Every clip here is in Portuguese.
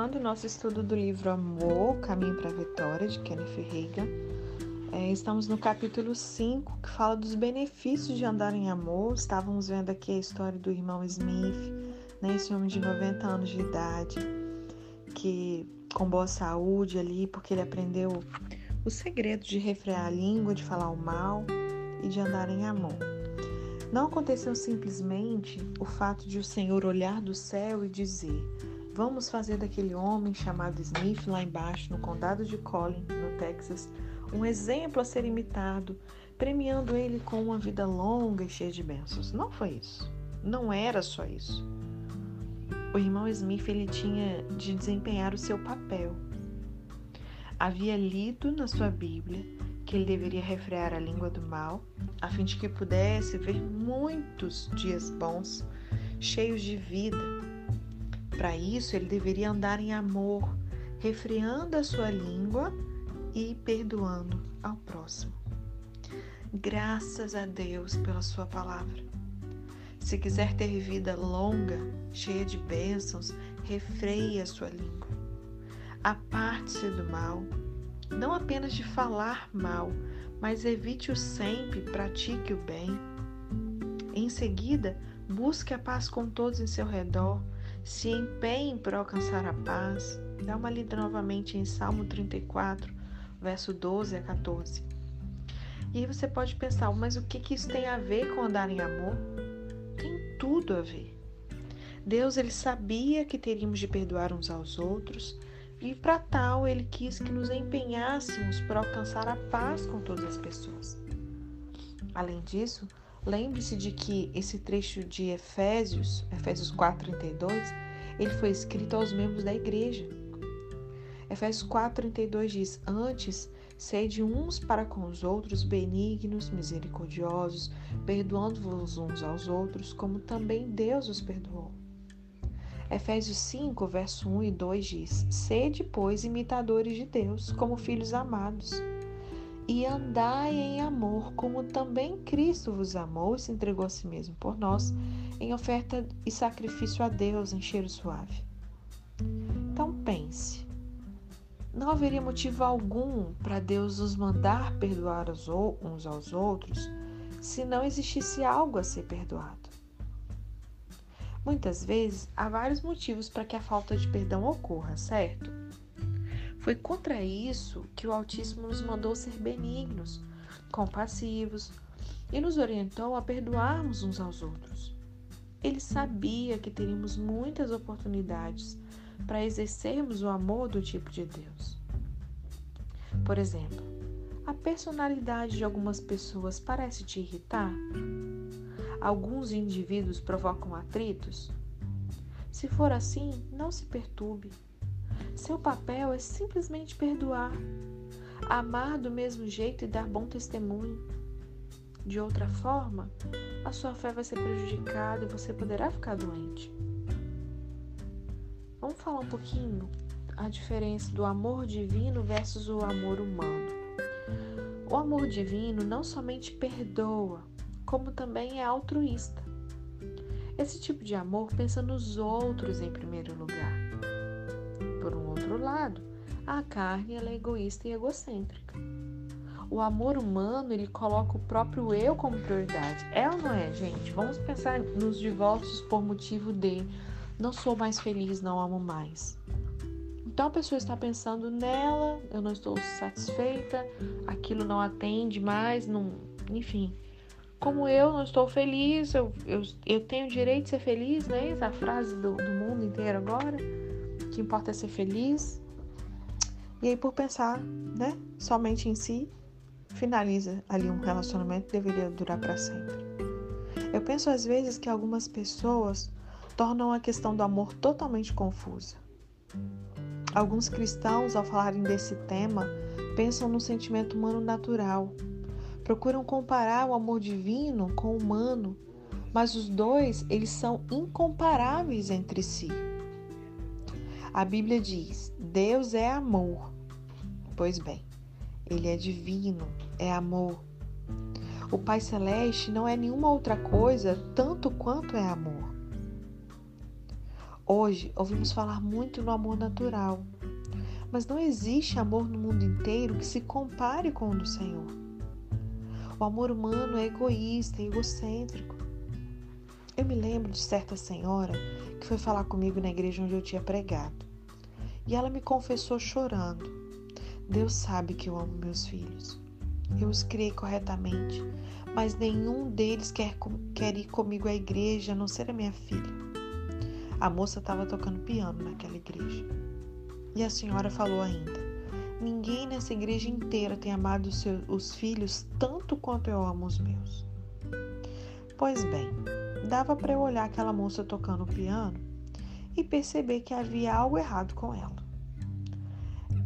continuando nosso estudo do livro Amor, Caminho para a Vitória, de Kenneth Reagan. É, estamos no capítulo 5, que fala dos benefícios de andar em amor. Estávamos vendo aqui a história do irmão Smith, né, esse homem de 90 anos de idade, que com boa saúde ali, porque ele aprendeu o segredo de refrear a língua, de falar o mal e de andar em amor. Não aconteceu simplesmente o fato de o Senhor olhar do céu e dizer: Vamos fazer daquele homem chamado Smith lá embaixo, no condado de Collin, no Texas, um exemplo a ser imitado, premiando ele com uma vida longa e cheia de bênçãos. Não foi isso. Não era só isso. O irmão Smith ele tinha de desempenhar o seu papel. Havia lido na sua Bíblia que ele deveria refrear a língua do mal, a fim de que pudesse ver muitos dias bons, cheios de vida. Para isso, ele deveria andar em amor, refreando a sua língua e perdoando ao próximo. Graças a Deus pela Sua palavra. Se quiser ter vida longa, cheia de bênçãos, refreie a sua língua. Aparte-se do mal não apenas de falar mal, mas evite-o sempre, pratique o bem. Em seguida, busque a paz com todos em seu redor, se empenhe por alcançar a paz. Dá uma lida novamente em Salmo 34, verso 12 a 14. E aí você pode pensar, mas o que, que isso tem a ver com andar em amor? Tem tudo a ver. Deus ele sabia que teríamos de perdoar uns aos outros, e para tal, ele quis que nos empenhássemos para alcançar a paz com todas as pessoas. Além disso, lembre-se de que esse trecho de Efésios, Efésios 4:32, ele foi escrito aos membros da igreja. Efésios 4:32 diz: "Antes, sede uns para com os outros benignos, misericordiosos, perdoando-vos uns aos outros, como também Deus os perdoou." Efésios 5, verso 1 e 2 diz: Sede, pois, imitadores de Deus, como filhos amados, e andai em amor, como também Cristo vos amou e se entregou a si mesmo por nós, em oferta e sacrifício a Deus em cheiro suave. Então pense: não haveria motivo algum para Deus nos mandar perdoar uns aos outros se não existisse algo a ser perdoado. Muitas vezes há vários motivos para que a falta de perdão ocorra, certo? Foi contra isso que o Altíssimo nos mandou ser benignos, compassivos e nos orientou a perdoarmos uns aos outros. Ele sabia que teríamos muitas oportunidades para exercermos o amor do tipo de Deus. Por exemplo, a personalidade de algumas pessoas parece te irritar? alguns indivíduos provocam atritos? Se for assim, não se perturbe. Seu papel é simplesmente perdoar, amar do mesmo jeito e dar bom testemunho. De outra forma, a sua fé vai ser prejudicada e você poderá ficar doente. Vamos falar um pouquinho a diferença do amor divino versus o amor humano. O amor divino não somente perdoa, como também é altruísta. Esse tipo de amor pensa nos outros em primeiro lugar. Outro lado, a carne é egoísta e egocêntrica. O amor humano ele coloca o próprio eu como prioridade. É ou não é, gente? Vamos pensar nos divórcios por motivo de não sou mais feliz, não amo mais. Então a pessoa está pensando nela, eu não estou satisfeita, aquilo não atende mais, não, enfim como eu não estou feliz, eu, eu, eu tenho direito de ser feliz, né? Essa frase do, do mundo inteiro agora. Que importa é ser feliz. E aí, por pensar, né, somente em si, finaliza ali um relacionamento que deveria durar para sempre. Eu penso às vezes que algumas pessoas tornam a questão do amor totalmente confusa. Alguns cristãos, ao falarem desse tema, pensam no sentimento humano natural, procuram comparar o amor divino com o humano, mas os dois, eles são incomparáveis entre si. A Bíblia diz: Deus é amor. Pois bem, ele é divino, é amor. O Pai Celeste não é nenhuma outra coisa tanto quanto é amor. Hoje ouvimos falar muito no amor natural, mas não existe amor no mundo inteiro que se compare com o do Senhor. O amor humano é egoísta, egocêntrico. Eu me lembro de certa senhora que foi falar comigo na igreja onde eu tinha pregado. E ela me confessou chorando: Deus sabe que eu amo meus filhos. Eu os criei corretamente, mas nenhum deles quer, quer ir comigo à igreja, a não ser a minha filha. A moça estava tocando piano naquela igreja. E a senhora falou ainda: Ninguém nessa igreja inteira tem amado os, seus, os filhos tanto quanto eu amo os meus. Pois bem, dava para eu olhar aquela moça tocando piano e perceber que havia algo errado com ela.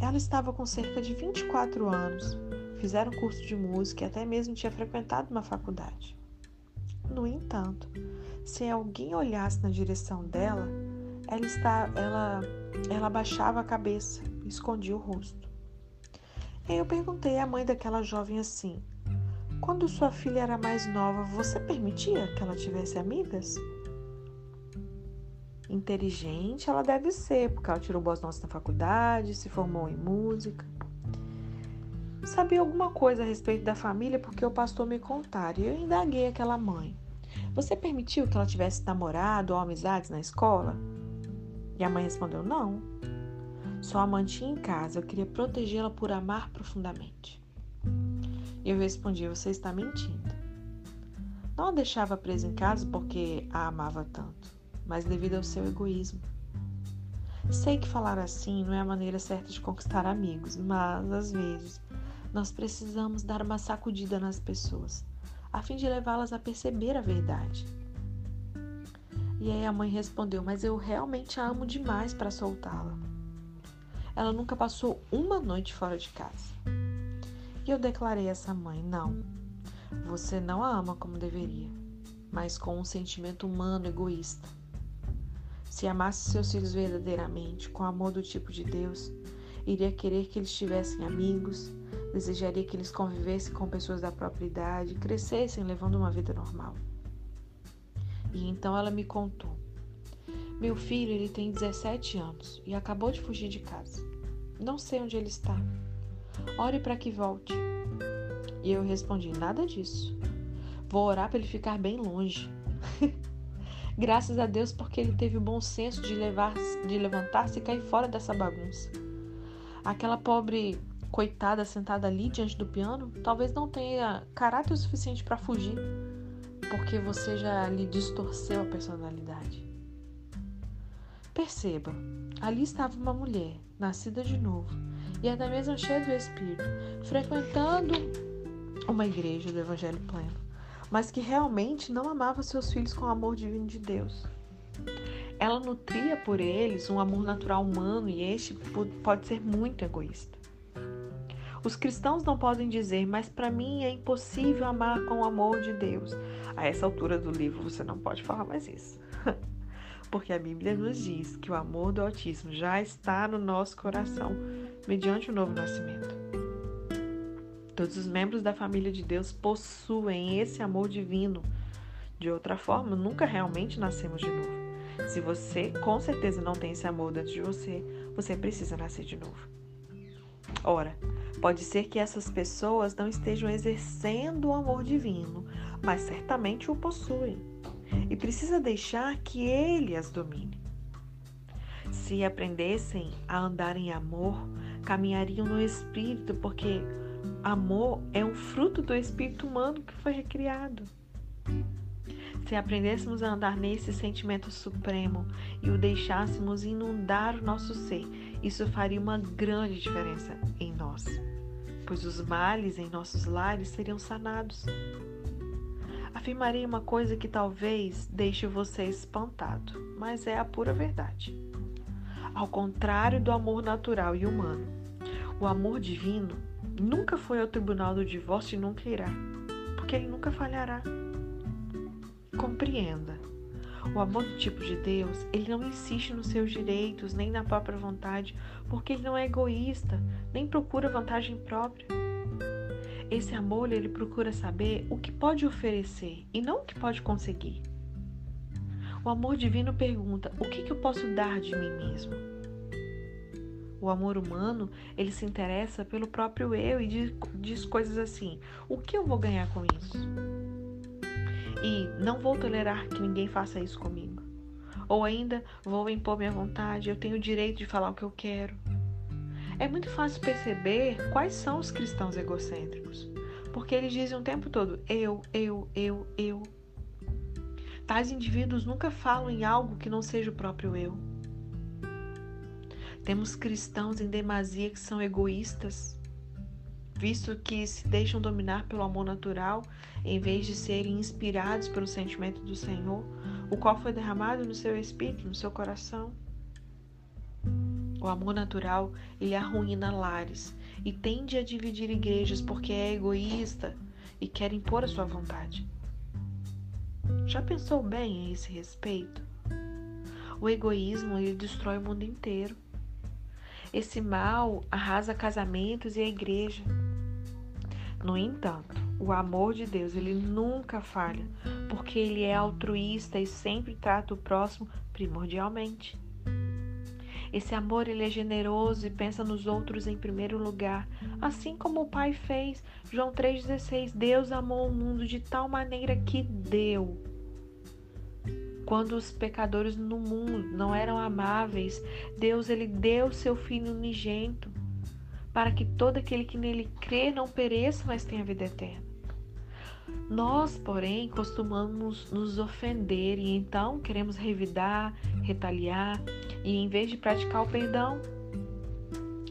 Ela estava com cerca de 24 anos, fizera um curso de música e até mesmo tinha frequentado uma faculdade. No entanto, se alguém olhasse na direção dela, ela, está, ela, ela baixava a cabeça escondia o rosto. E eu perguntei à mãe daquela jovem assim: quando sua filha era mais nova, você permitia que ela tivesse amigas? Inteligente ela deve ser, porque ela tirou boas notas na faculdade, se formou em música. Sabia alguma coisa a respeito da família porque o pastor me contara e eu indaguei aquela mãe. Você permitiu que ela tivesse namorado ou amizades na escola? E a mãe respondeu: Não. Só a mantinha em casa, eu queria protegê-la por amar profundamente. Eu respondi: Você está mentindo. Não a deixava presa em casa porque a amava tanto, mas devido ao seu egoísmo. Sei que falar assim não é a maneira certa de conquistar amigos, mas às vezes nós precisamos dar uma sacudida nas pessoas, a fim de levá-las a perceber a verdade. E aí a mãe respondeu: Mas eu realmente a amo demais para soltá-la. Ela nunca passou uma noite fora de casa. E eu declarei a essa mãe: não, você não a ama como deveria, mas com um sentimento humano egoísta. Se amasse seus filhos verdadeiramente, com amor do tipo de Deus, iria querer que eles tivessem amigos, desejaria que eles convivessem com pessoas da própria idade, crescessem levando uma vida normal. E então ela me contou. Meu filho, ele tem 17 anos e acabou de fugir de casa. Não sei onde ele está. Ore para que volte. E eu respondi: Nada disso. Vou orar para ele ficar bem longe. Graças a Deus, porque ele teve o bom senso de, levar, de levantar-se e cair fora dessa bagunça. Aquela pobre coitada sentada ali diante do piano talvez não tenha caráter suficiente para fugir, porque você já lhe distorceu a personalidade. Perceba, ali estava uma mulher, nascida de novo, e é da mesma cheia do Espírito, frequentando uma igreja do Evangelho pleno, mas que realmente não amava seus filhos com o amor divino de Deus. Ela nutria por eles um amor natural humano e este pode ser muito egoísta. Os cristãos não podem dizer, mas para mim é impossível amar com o amor de Deus. A essa altura do livro você não pode falar mais isso. porque a Bíblia nos diz que o amor do Altíssimo já está no nosso coração mediante o novo nascimento. Todos os membros da família de Deus possuem esse amor divino. De outra forma, nunca realmente nascemos de novo. Se você com certeza não tem esse amor dentro de você, você precisa nascer de novo. Ora, pode ser que essas pessoas não estejam exercendo o amor divino, mas certamente o possuem e precisa deixar que ele as domine. Se aprendessem a andar em amor, caminhariam no espírito, porque amor é um fruto do espírito humano que foi recriado. Se aprendêssemos a andar nesse sentimento supremo e o deixássemos inundar o nosso ser, isso faria uma grande diferença em nós, pois os males em nossos lares seriam sanados afirmarei uma coisa que talvez deixe você espantado, mas é a pura verdade. Ao contrário do amor natural e humano, o amor divino nunca foi ao tribunal do divórcio e nunca irá, porque ele nunca falhará. Compreenda. O amor do tipo de Deus, ele não insiste nos seus direitos nem na própria vontade, porque ele não é egoísta, nem procura vantagem própria. Esse amor ele procura saber o que pode oferecer e não o que pode conseguir. O amor divino pergunta: o que, que eu posso dar de mim mesmo? O amor humano, ele se interessa pelo próprio eu e diz, diz coisas assim: o que eu vou ganhar com isso? E não vou tolerar que ninguém faça isso comigo. Ou ainda, vou impor minha vontade, eu tenho o direito de falar o que eu quero. É muito fácil perceber quais são os cristãos egocêntricos, porque eles dizem o tempo todo eu, eu, eu, eu. Tais indivíduos nunca falam em algo que não seja o próprio eu. Temos cristãos em demasia que são egoístas, visto que se deixam dominar pelo amor natural em vez de serem inspirados pelo sentimento do Senhor, o qual foi derramado no seu espírito, no seu coração. O amor natural, ele arruína lares e tende a dividir igrejas porque é egoísta e quer impor a sua vontade. Já pensou bem a esse respeito? O egoísmo ele destrói o mundo inteiro. Esse mal arrasa casamentos e a igreja. No entanto, o amor de Deus, ele nunca falha, porque ele é altruísta e sempre trata o próximo primordialmente. Esse amor ele é generoso e pensa nos outros em primeiro lugar, assim como o Pai fez. João 3:16. Deus amou o mundo de tal maneira que deu quando os pecadores no mundo não eram amáveis, Deus ele deu seu filho unigento para que todo aquele que nele crê não pereça, mas tenha vida eterna. Nós, porém, costumamos nos ofender e então queremos revidar, retaliar e em vez de praticar o perdão,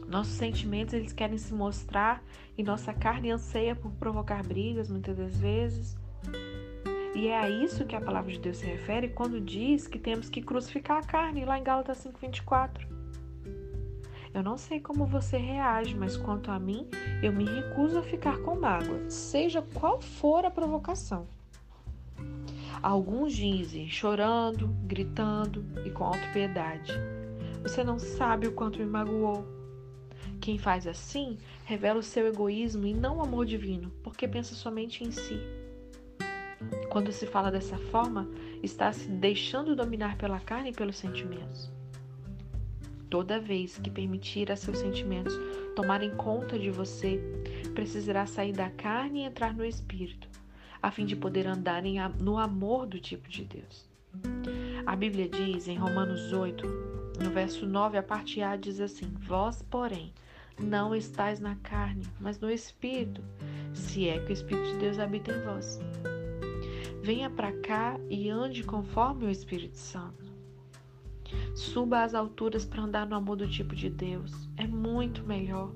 nossos sentimentos eles querem se mostrar e nossa carne anseia por provocar brigas muitas das vezes. E é a isso que a palavra de Deus se refere quando diz que temos que crucificar a carne, lá em Gálatas 5:24. Eu não sei como você reage, mas quanto a mim, eu me recuso a ficar com mágoa, seja qual for a provocação. Alguns dizem chorando, gritando e com autopiedade. Você não sabe o quanto me magoou. Quem faz assim revela o seu egoísmo e não o amor divino, porque pensa somente em si. Quando se fala dessa forma, está se deixando dominar pela carne e pelos sentimentos. Toda vez que permitir a seus sentimentos tomarem conta de você, precisará sair da carne e entrar no espírito, a fim de poder andar no amor do tipo de Deus. A Bíblia diz em Romanos 8, no verso 9, a parte A diz assim: Vós, porém, não estáis na carne, mas no espírito, se é que o Espírito de Deus habita em vós. Venha para cá e ande conforme o Espírito Santo. Suba às alturas para andar no amor do tipo de Deus. É muito melhor.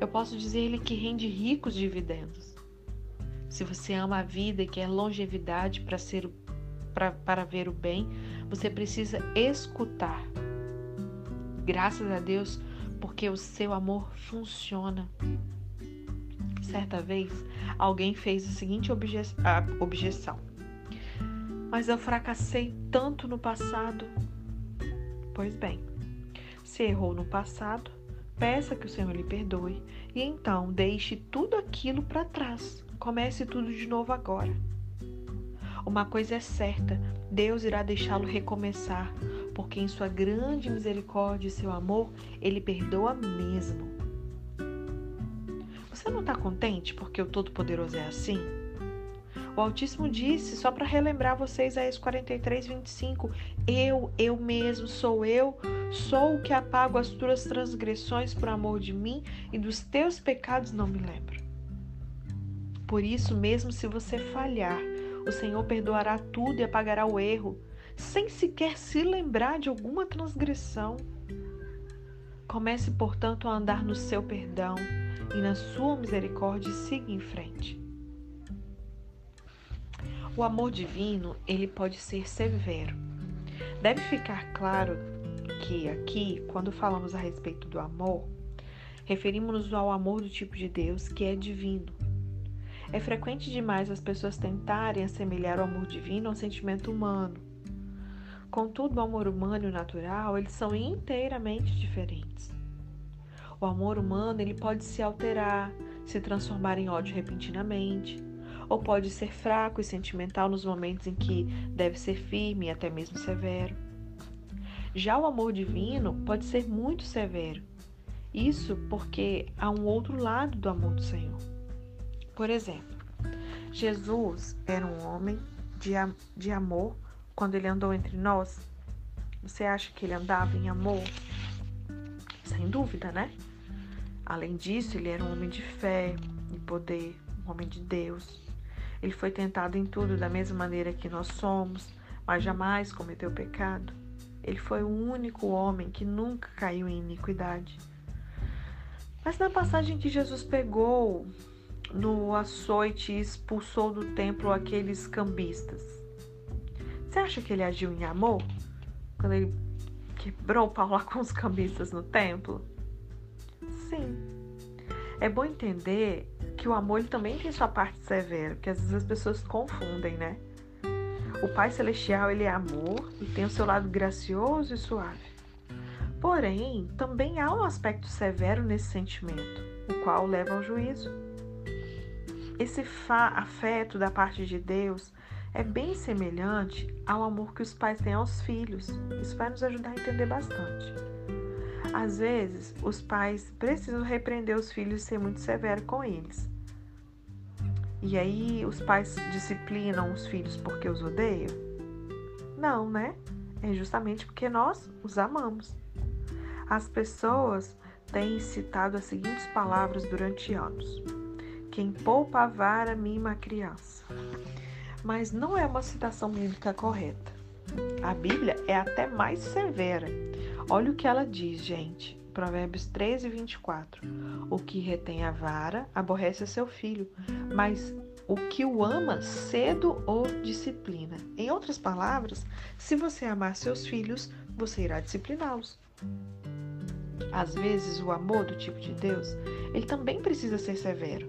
Eu posso dizer-lhe que rende ricos dividendos. Se você ama a vida e quer longevidade para ser pra, para ver o bem, você precisa escutar. Graças a Deus, porque o seu amor funciona. Certa vez, alguém fez a seguinte obje a objeção: Mas eu fracassei tanto no passado. Pois bem, se errou no passado, peça que o Senhor lhe perdoe e então deixe tudo aquilo para trás. Comece tudo de novo agora. Uma coisa é certa: Deus irá deixá-lo recomeçar, porque em sua grande misericórdia e seu amor, ele perdoa mesmo. Você não está contente porque o Todo-Poderoso é assim? O Altíssimo disse, só para relembrar vocês, Isaías 43, 25: Eu, eu mesmo, sou eu, sou o que apago as tuas transgressões por amor de mim e dos teus pecados não me lembro. Por isso, mesmo se você falhar, o Senhor perdoará tudo e apagará o erro, sem sequer se lembrar de alguma transgressão. Comece, portanto, a andar no seu perdão e na sua misericórdia siga em frente. O amor divino, ele pode ser severo. Deve ficar claro que aqui, quando falamos a respeito do amor, referimos-nos ao amor do tipo de Deus que é divino. É frequente demais as pessoas tentarem assemelhar o amor divino ao sentimento humano. Contudo, o amor humano e o natural, eles são inteiramente diferentes. O amor humano ele pode se alterar, se transformar em ódio repentinamente. ou pode ser fraco e sentimental nos momentos em que deve ser firme e até mesmo severo. Já o amor divino pode ser muito severo. Isso porque há um outro lado do amor do Senhor. Por exemplo, Jesus era um homem de, de amor quando ele andou entre nós. Você acha que ele andava em amor? Sem dúvida, né? Além disso, ele era um homem de fé e poder, um homem de Deus. Ele foi tentado em tudo da mesma maneira que nós somos, mas jamais cometeu pecado. Ele foi o único homem que nunca caiu em iniquidade. Mas na passagem que Jesus pegou no açoite e expulsou do templo aqueles cambistas, você acha que ele agiu em amor? Quando ele quebrou o pau lá com os cambistas no templo? Sim. É bom entender que o amor também tem sua parte severa, porque às vezes as pessoas confundem, né? O Pai Celestial ele é amor e tem o seu lado gracioso e suave. Porém, também há um aspecto severo nesse sentimento, o qual leva ao juízo. Esse afeto da parte de Deus é bem semelhante ao amor que os pais têm aos filhos. Isso vai nos ajudar a entender bastante. Às vezes, os pais precisam repreender os filhos e ser muito severo com eles. E aí, os pais disciplinam os filhos porque os odeiam? Não, né? É justamente porque nós os amamos. As pessoas têm citado as seguintes palavras durante anos: Quem poupa a vara mima a criança mas não é uma citação bíblica correta. A Bíblia é até mais severa. Olha o que ela diz, gente. Provérbios 13, 24. O que retém a vara aborrece seu filho, mas o que o ama cedo o disciplina. Em outras palavras, se você amar seus filhos, você irá discipliná-los. Às vezes, o amor do tipo de Deus, ele também precisa ser severo.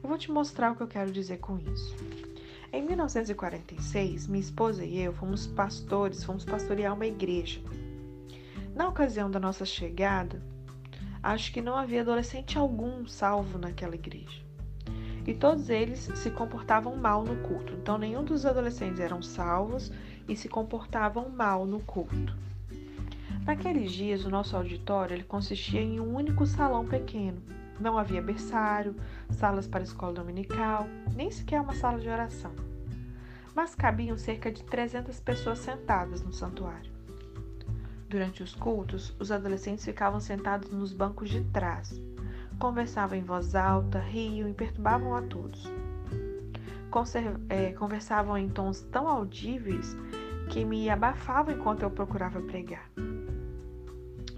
Eu vou te mostrar o que eu quero dizer com isso. Em 1946, minha esposa e eu fomos pastores, fomos pastorear uma igreja. Na ocasião da nossa chegada, acho que não havia adolescente algum salvo naquela igreja. E todos eles se comportavam mal no culto. Então, nenhum dos adolescentes eram salvos e se comportavam mal no culto. Naqueles dias, o nosso auditório ele consistia em um único salão pequeno não havia berçário, salas para escola dominical, nem sequer uma sala de oração. Mas cabiam cerca de 300 pessoas sentadas no santuário. Durante os cultos, os adolescentes ficavam sentados nos bancos de trás. Conversavam em voz alta, riam e perturbavam a todos. É, conversavam em tons tão audíveis que me abafavam enquanto eu procurava pregar.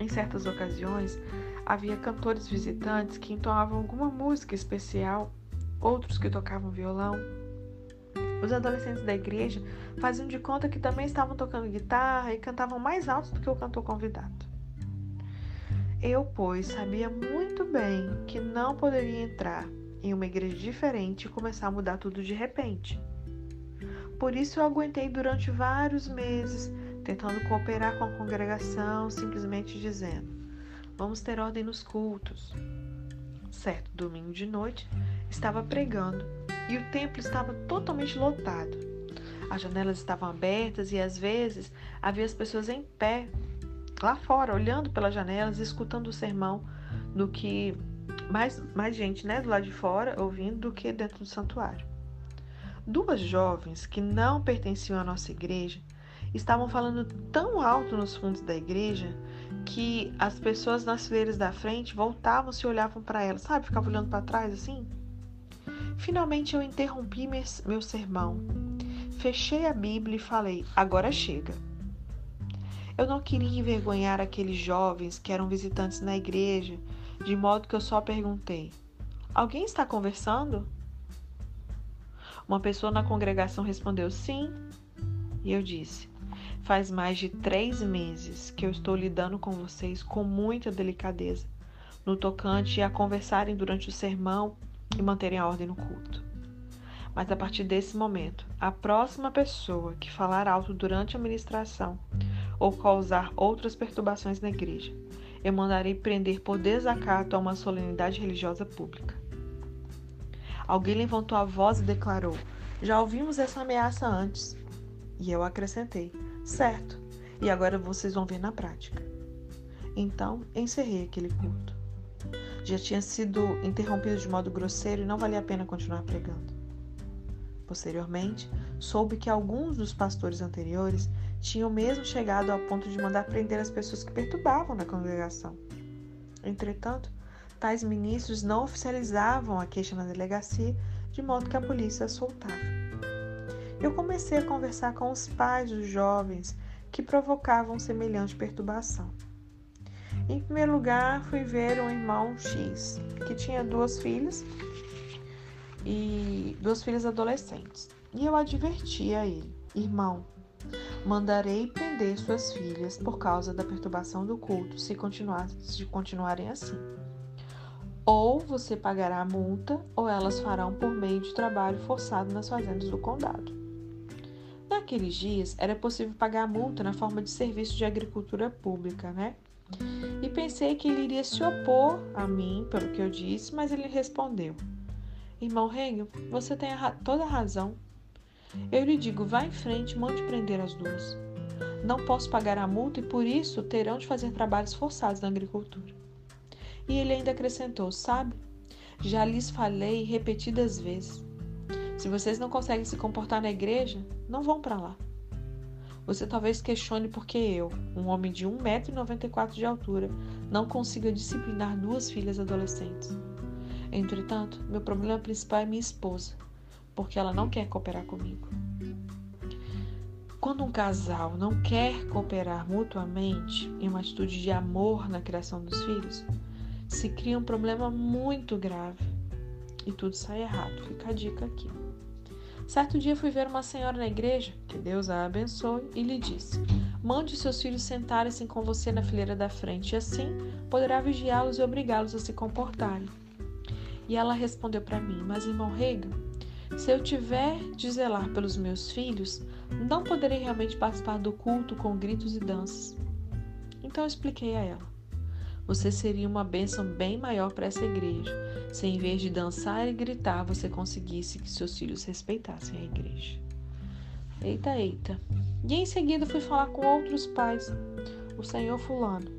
Em certas ocasiões, havia cantores visitantes que entoavam alguma música especial, outros que tocavam violão. Os adolescentes da igreja faziam de conta que também estavam tocando guitarra e cantavam mais alto do que o cantor convidado. Eu, pois, sabia muito bem que não poderia entrar em uma igreja diferente e começar a mudar tudo de repente. Por isso eu aguentei durante vários meses, tentando cooperar com a congregação, simplesmente dizendo: Vamos ter ordem nos cultos. Certo domingo de noite, estava pregando e o templo estava totalmente lotado. As janelas estavam abertas e às vezes havia as pessoas em pé lá fora, olhando pelas janelas, escutando o sermão, do que mais, mais gente, né, do lado de fora, ouvindo do que dentro do santuário. Duas jovens que não pertenciam à nossa igreja estavam falando tão alto nos fundos da igreja que as pessoas nas fileiras da frente voltavam se olhavam para ela, sabe? Ficavam olhando para trás assim. Finalmente eu interrompi meu sermão, fechei a Bíblia e falei: agora chega. Eu não queria envergonhar aqueles jovens que eram visitantes na igreja, de modo que eu só perguntei: Alguém está conversando? Uma pessoa na congregação respondeu sim, e eu disse: Faz mais de três meses que eu estou lidando com vocês com muita delicadeza, no tocante a conversarem durante o sermão e manterem a ordem no culto. Mas a partir desse momento, a próxima pessoa que falar alto durante a ministração ou causar outras perturbações na igreja, eu mandarei prender por desacato a uma solenidade religiosa pública. Alguém levantou a voz e declarou: Já ouvimos essa ameaça antes. E eu acrescentei: Certo, e agora vocês vão ver na prática. Então encerrei aquele culto. Já tinha sido interrompido de modo grosseiro e não valia a pena continuar pregando. Posteriormente, soube que alguns dos pastores anteriores tinham mesmo chegado ao ponto de mandar prender as pessoas que perturbavam na congregação. Entretanto, tais ministros não oficializavam a queixa na delegacia, de modo que a polícia a soltava. Eu comecei a conversar com os pais dos jovens que provocavam semelhante perturbação. Em primeiro lugar, fui ver um irmão X, que tinha duas filhas e duas filhas adolescentes. E eu adverti a ele: Irmão, mandarei prender suas filhas por causa da perturbação do culto, se, continuar, se continuarem assim. Ou você pagará a multa, ou elas farão por meio de trabalho forçado nas fazendas do condado. Naqueles dias, era possível pagar a multa na forma de serviço de agricultura pública, né? Pensei que ele iria se opor a mim pelo que eu disse, mas ele respondeu: Irmão Hegel, você tem a toda a razão. Eu lhe digo, vá em frente, mande prender as duas. Não posso pagar a multa e por isso terão de fazer trabalhos forçados na agricultura. E ele ainda acrescentou: Sabe, já lhes falei repetidas vezes. Se vocês não conseguem se comportar na igreja, não vão para lá. Você talvez questione por que eu, um homem de 1,94m de altura, não consiga disciplinar duas filhas adolescentes. Entretanto, meu problema principal é minha esposa, porque ela não quer cooperar comigo. Quando um casal não quer cooperar mutuamente em uma atitude de amor na criação dos filhos, se cria um problema muito grave e tudo sai errado. Fica a dica aqui. Certo dia fui ver uma senhora na igreja, que Deus a abençoe, e lhe disse: Mande seus filhos sentarem-se com você na fileira da frente, e assim poderá vigiá-los e obrigá-los a se comportarem. E ela respondeu para mim: Mas, irmão Reagan, se eu tiver de zelar pelos meus filhos, não poderei realmente participar do culto com gritos e danças. Então eu expliquei a ela: Você seria uma bênção bem maior para essa igreja se, em vez de dançar e gritar, você conseguisse que seus filhos respeitassem a igreja. Eita, eita. E em seguida fui falar com outros pais. O senhor Fulano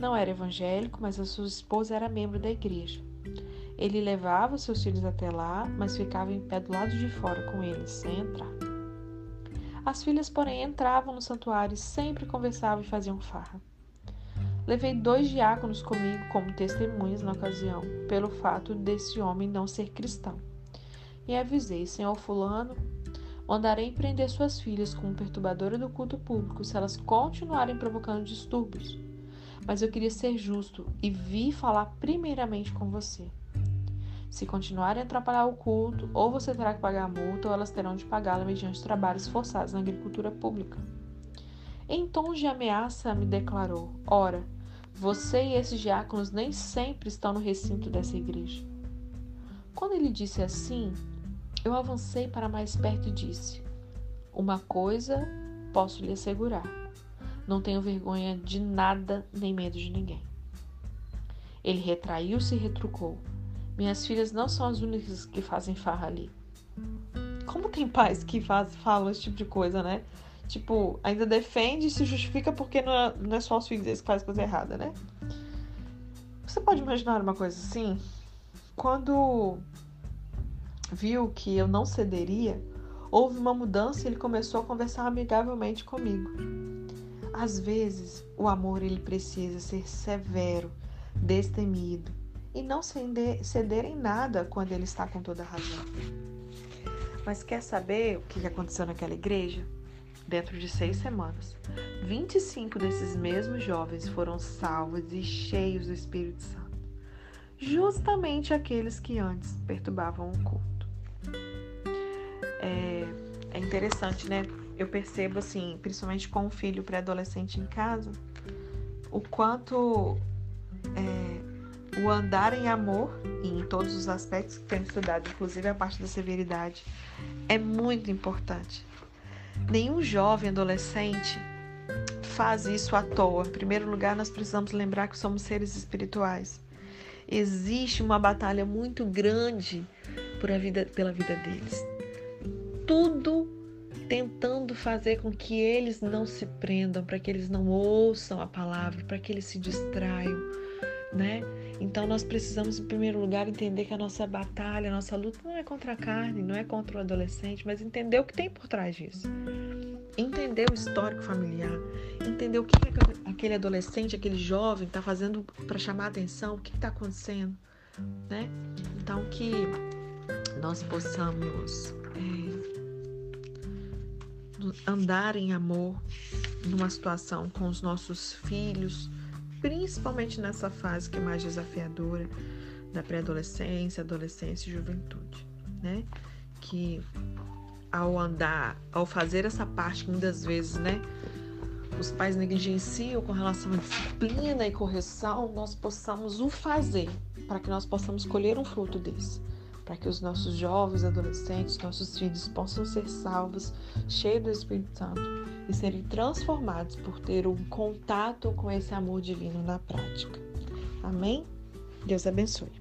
não era evangélico, mas a sua esposa era membro da igreja. Ele levava seus filhos até lá, mas ficava em pé do lado de fora com eles, sem entrar. As filhas, porém, entravam no santuário e sempre conversavam e faziam farra. Levei dois diáconos comigo como testemunhas na ocasião, pelo fato desse homem não ser cristão. E avisei, senhor fulano, mandarei prender suas filhas como perturbadora do culto público se elas continuarem provocando distúrbios. Mas eu queria ser justo e vi falar primeiramente com você. Se continuarem a atrapalhar o culto, ou você terá que pagar a multa, ou elas terão de pagá-la mediante trabalhos forçados na agricultura pública. Em tom de ameaça, me declarou: Ora, você e esses diáconos nem sempre estão no recinto dessa igreja. Quando ele disse assim, eu avancei para mais perto e disse: Uma coisa posso lhe assegurar: não tenho vergonha de nada nem medo de ninguém. Ele retraiu-se e retrucou: minhas filhas não são as únicas que fazem farra ali. Como tem pais que faz, falam esse tipo de coisa, né? Tipo, ainda defende e se justifica porque não é, não é só os filhos deles que fazem coisa errada, né? Você pode imaginar uma coisa assim? Quando viu que eu não cederia, houve uma mudança e ele começou a conversar amigavelmente comigo. Às vezes, o amor ele precisa ser severo, destemido, e não ceder, ceder em nada quando ele está com toda a razão. Mas quer saber o que aconteceu naquela igreja? Dentro de seis semanas, 25 desses mesmos jovens foram salvos e cheios do Espírito Santo. Justamente aqueles que antes perturbavam o culto. É, é interessante, né? Eu percebo, assim, principalmente com um filho pré-adolescente em casa, o quanto é, o andar em amor, em todos os aspectos que temos estudado, inclusive a parte da severidade, é muito importante. Nenhum jovem adolescente faz isso à toa. Em primeiro lugar, nós precisamos lembrar que somos seres espirituais. Existe uma batalha muito grande por a vida, pela vida deles. Tudo tentando fazer com que eles não se prendam, para que eles não ouçam a palavra, para que eles se distraiam, né? Então nós precisamos, em primeiro lugar, entender que a nossa batalha, a nossa luta não é contra a carne, não é contra o adolescente, mas entender o que tem por trás disso. Entender o histórico familiar, entender o que aquele adolescente, aquele jovem está fazendo para chamar a atenção, o que está acontecendo, né? Então que nós possamos é, andar em amor numa situação com os nossos filhos, principalmente nessa fase que é mais desafiadora da pré-adolescência, adolescência e juventude, né? Que ao andar, ao fazer essa parte muitas vezes, né, os pais negligenciam com relação à disciplina e correção, nós possamos o fazer para que nós possamos colher um fruto desse, para que os nossos jovens, adolescentes, nossos filhos possam ser salvos, cheios do Espírito Santo e serem transformados por ter um contato com esse amor divino na prática. Amém? Deus abençoe.